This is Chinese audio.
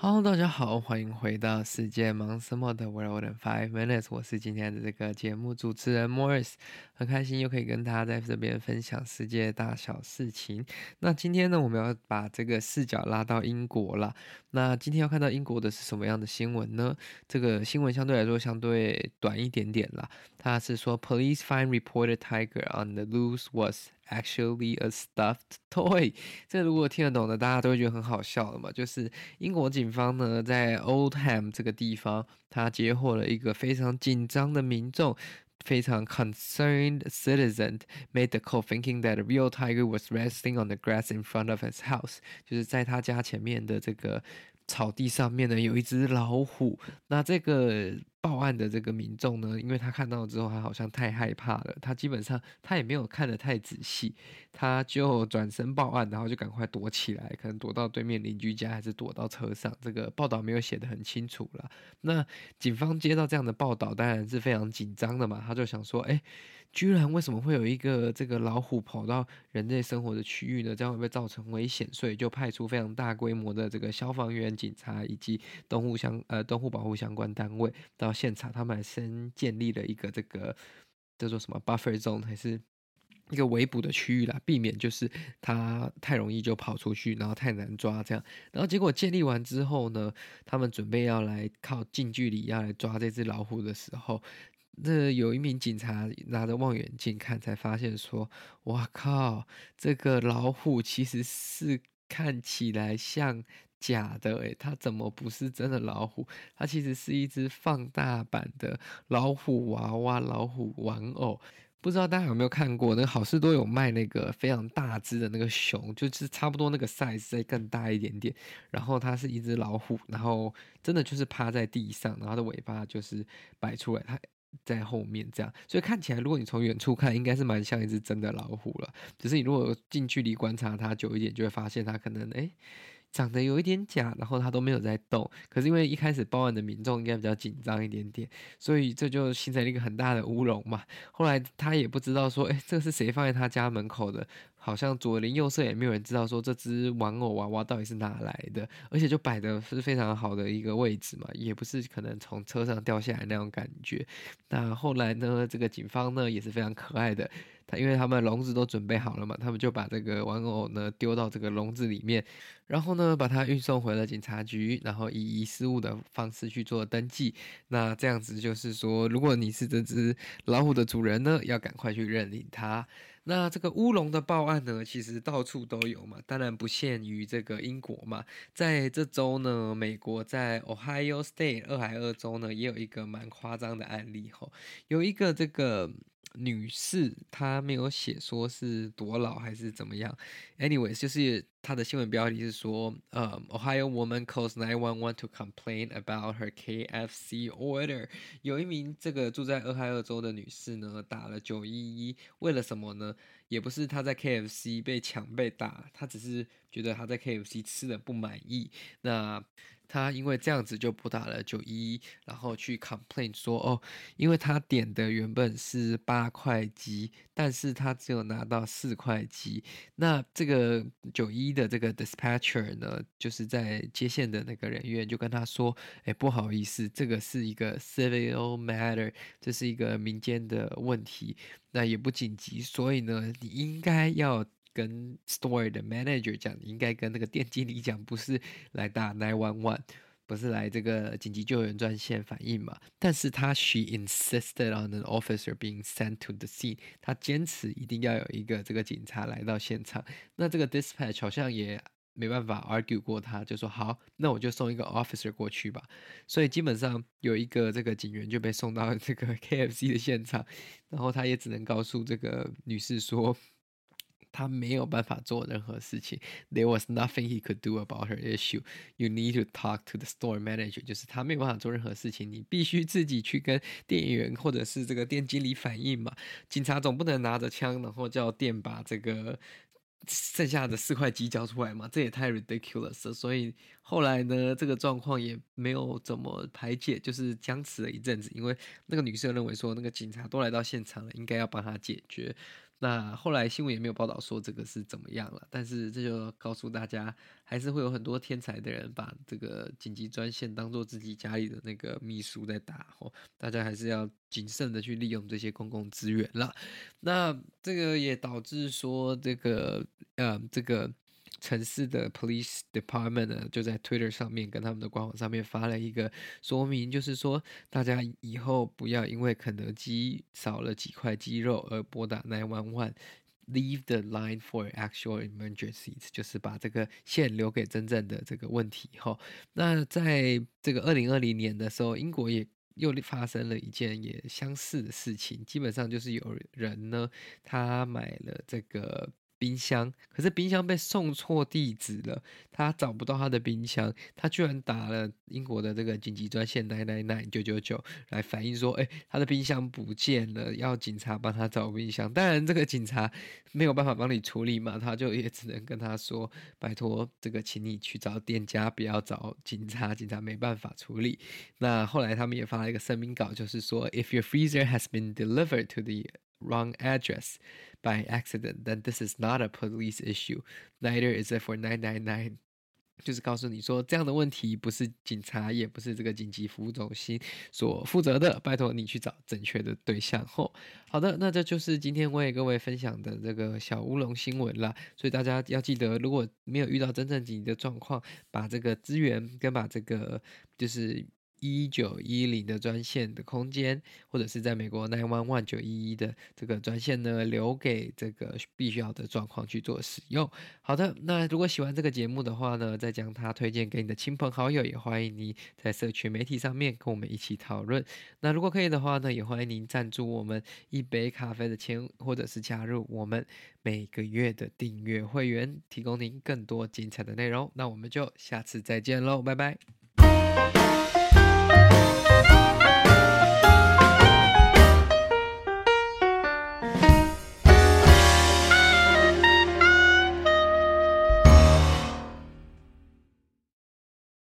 Hello，大家好，欢迎回到世界忙什么的 World in Five Minutes。我是今天的这个节目主持人 Morris，很开心又可以跟大家在这边分享世界大小事情。那今天呢，我们要把这个视角拉到英国了。那今天要看到英国的是什么样的新闻呢？这个新闻相对来说相对短一点点啦。它是说，Police find reported tiger on the loose was Actually, a stuffed toy。这如果听得懂的，大家都会觉得很好笑的嘛。就是英国警方呢，在 Oldham 这个地方，他截获了一个非常紧张的民众，非常 concerned citizen made the call, thinking that a real tiger was resting on the grass in front of his house。就是在他家前面的这个草地上面呢，有一只老虎。那这个。报案的这个民众呢，因为他看到之后，他好像太害怕了，他基本上他也没有看得太仔细，他就转身报案，然后就赶快躲起来，可能躲到对面邻居家，还是躲到车上。这个报道没有写得很清楚了。那警方接到这样的报道，当然是非常紧张的嘛，他就想说，哎，居然为什么会有一个这个老虎跑到人类生活的区域呢？这样会不会造成危险？所以就派出非常大规模的这个消防员、警察以及动物相呃动物保护相关单位到现场，他们还先建立了一个这个叫做什么 buffer zone，还是一个围捕的区域啦，避免就是它太容易就跑出去，然后太难抓这样。然后结果建立完之后呢，他们准备要来靠近距离要来抓这只老虎的时候，那有一名警察拿着望远镜看，才发现说：“哇靠，这个老虎其实是看起来像。”假的诶，它怎么不是真的老虎？它其实是一只放大版的老虎娃娃、老虎玩偶。不知道大家有没有看过？那个好事多有卖那个非常大只的那个熊，就是差不多那个 size 再更大一点点。然后它是一只老虎，然后真的就是趴在地上，然后它的尾巴就是摆出来，它在后面这样。所以看起来，如果你从远处看，应该是蛮像一只真的老虎了。只是你如果近距离观察它久一点，就会发现它可能诶。长得有一点假，然后他都没有在动。可是因为一开始报案的民众应该比较紧张一点点，所以这就形成了一个很大的乌龙嘛。后来他也不知道说，诶，这是谁放在他家门口的？好像左邻右舍也没有人知道说这只玩偶娃娃到底是哪来的，而且就摆的是非常好的一个位置嘛，也不是可能从车上掉下来那种感觉。那后来呢，这个警方呢也是非常可爱的，他因为他们笼子都准备好了嘛，他们就把这个玩偶呢丢到这个笼子里面，然后呢把它运送回了警察局，然后以遗失物的方式去做登记。那这样子就是说，如果你是这只老虎的主人呢，要赶快去认领它。那这个乌龙的报案呢，其实到处都有嘛，当然不限于这个英国嘛，在这周呢，美国在 Ohio State 俄亥俄州呢，也有一个蛮夸张的案例吼，有一个这个。女士，她没有写说是多老还是怎么样。Anyways，就是他的新闻标题是说，呃、，Ohio woman calls nine one one to complain about her KFC order。有一名这个住在俄亥俄州的女士呢，打了九一一，为了什么呢？也不是她在 KFC 被抢被打，她只是觉得她在 KFC 吃的不满意。那他因为这样子就拨打了九一一，然后去 complain 说哦，因为他点的原本是八块鸡，但是他只有拿到四块鸡。那这个九一的这个 dispatcher 呢，就是在接线的那个人员就跟他说，哎，不好意思，这个是一个 civil matter，这是一个民间的问题，那也不紧急，所以呢，你应该要。跟 store 的 manager 讲，你应该跟那个店经理讲，不是来打 nine one one 不是来这个紧急救援专线反映嘛？但是他 she insisted on an officer being sent to the scene，他坚持一定要有一个这个警察来到现场。那这个 dispatch 好像也没办法 argue 过他，就说好，那我就送一个 officer 过去吧。所以基本上有一个这个警员就被送到这个 KFC 的现场，然后他也只能告诉这个女士说。他没有办法做任何事情。There was nothing he could do about her issue. You need to talk to the store manager. 就是他没有办法做任何事情，你必须自己去跟店员或者是这个店经理反映嘛。警察总不能拿着枪，然后叫店把这个剩下的四块鸡交出来嘛？这也太 ridiculous 了。所以后来呢，这个状况也没有怎么排解，就是僵持了一阵子。因为那个女生认为说，那个警察都来到现场了，应该要帮他解决。那后来新闻也没有报道说这个是怎么样了，但是这就告诉大家，还是会有很多天才的人把这个紧急专线当做自己家里的那个秘书在打哦，大家还是要谨慎的去利用这些公共资源了。那这个也导致说这个呃这个。城市的 police department 呢，就在 Twitter 上面跟他们的官网上面发了一个说明，就是说大家以后不要因为肯德基少了几块鸡肉而拨打 nine one one，leave the line for actual emergencies，就是把这个线留给真正的这个问题。哈，那在这个二零二零年的时候，英国也又发生了一件也相似的事情，基本上就是有人呢，他买了这个。冰箱，可是冰箱被送错地址了，他找不到他的冰箱，他居然打了英国的这个紧急专线999九九九九来反映说，哎，他的冰箱不见了，要警察帮他找冰箱。当然，这个警察没有办法帮你处理嘛，他就也只能跟他说，拜托，这个请你去找店家，不要找警察，警察没办法处理。那后来他们也发了一个声明稿，就是说，If your freezer has been delivered to the wrong address by accident, then this is not a police issue. Neither is it for 999. 就是告诉你说，这样的问题不是警察，也不是这个紧急服务中心所负责的。拜托你去找正确的对象。吼，好的，那这就是今天我给各位分享的这个小乌龙新闻啦。所以大家要记得，如果没有遇到真正紧急的状况，把这个资源跟把这个就是。一九一零的专线的空间，或者是在美国 nine one one 九一一的这个专线呢，留给这个必须要的状况去做使用。好的，那如果喜欢这个节目的话呢，再将它推荐给你的亲朋好友，也欢迎你在社群媒体上面跟我们一起讨论。那如果可以的话呢，也欢迎您赞助我们一杯咖啡的钱，或者是加入我们每个月的订阅会员，提供您更多精彩的内容。那我们就下次再见喽，拜拜。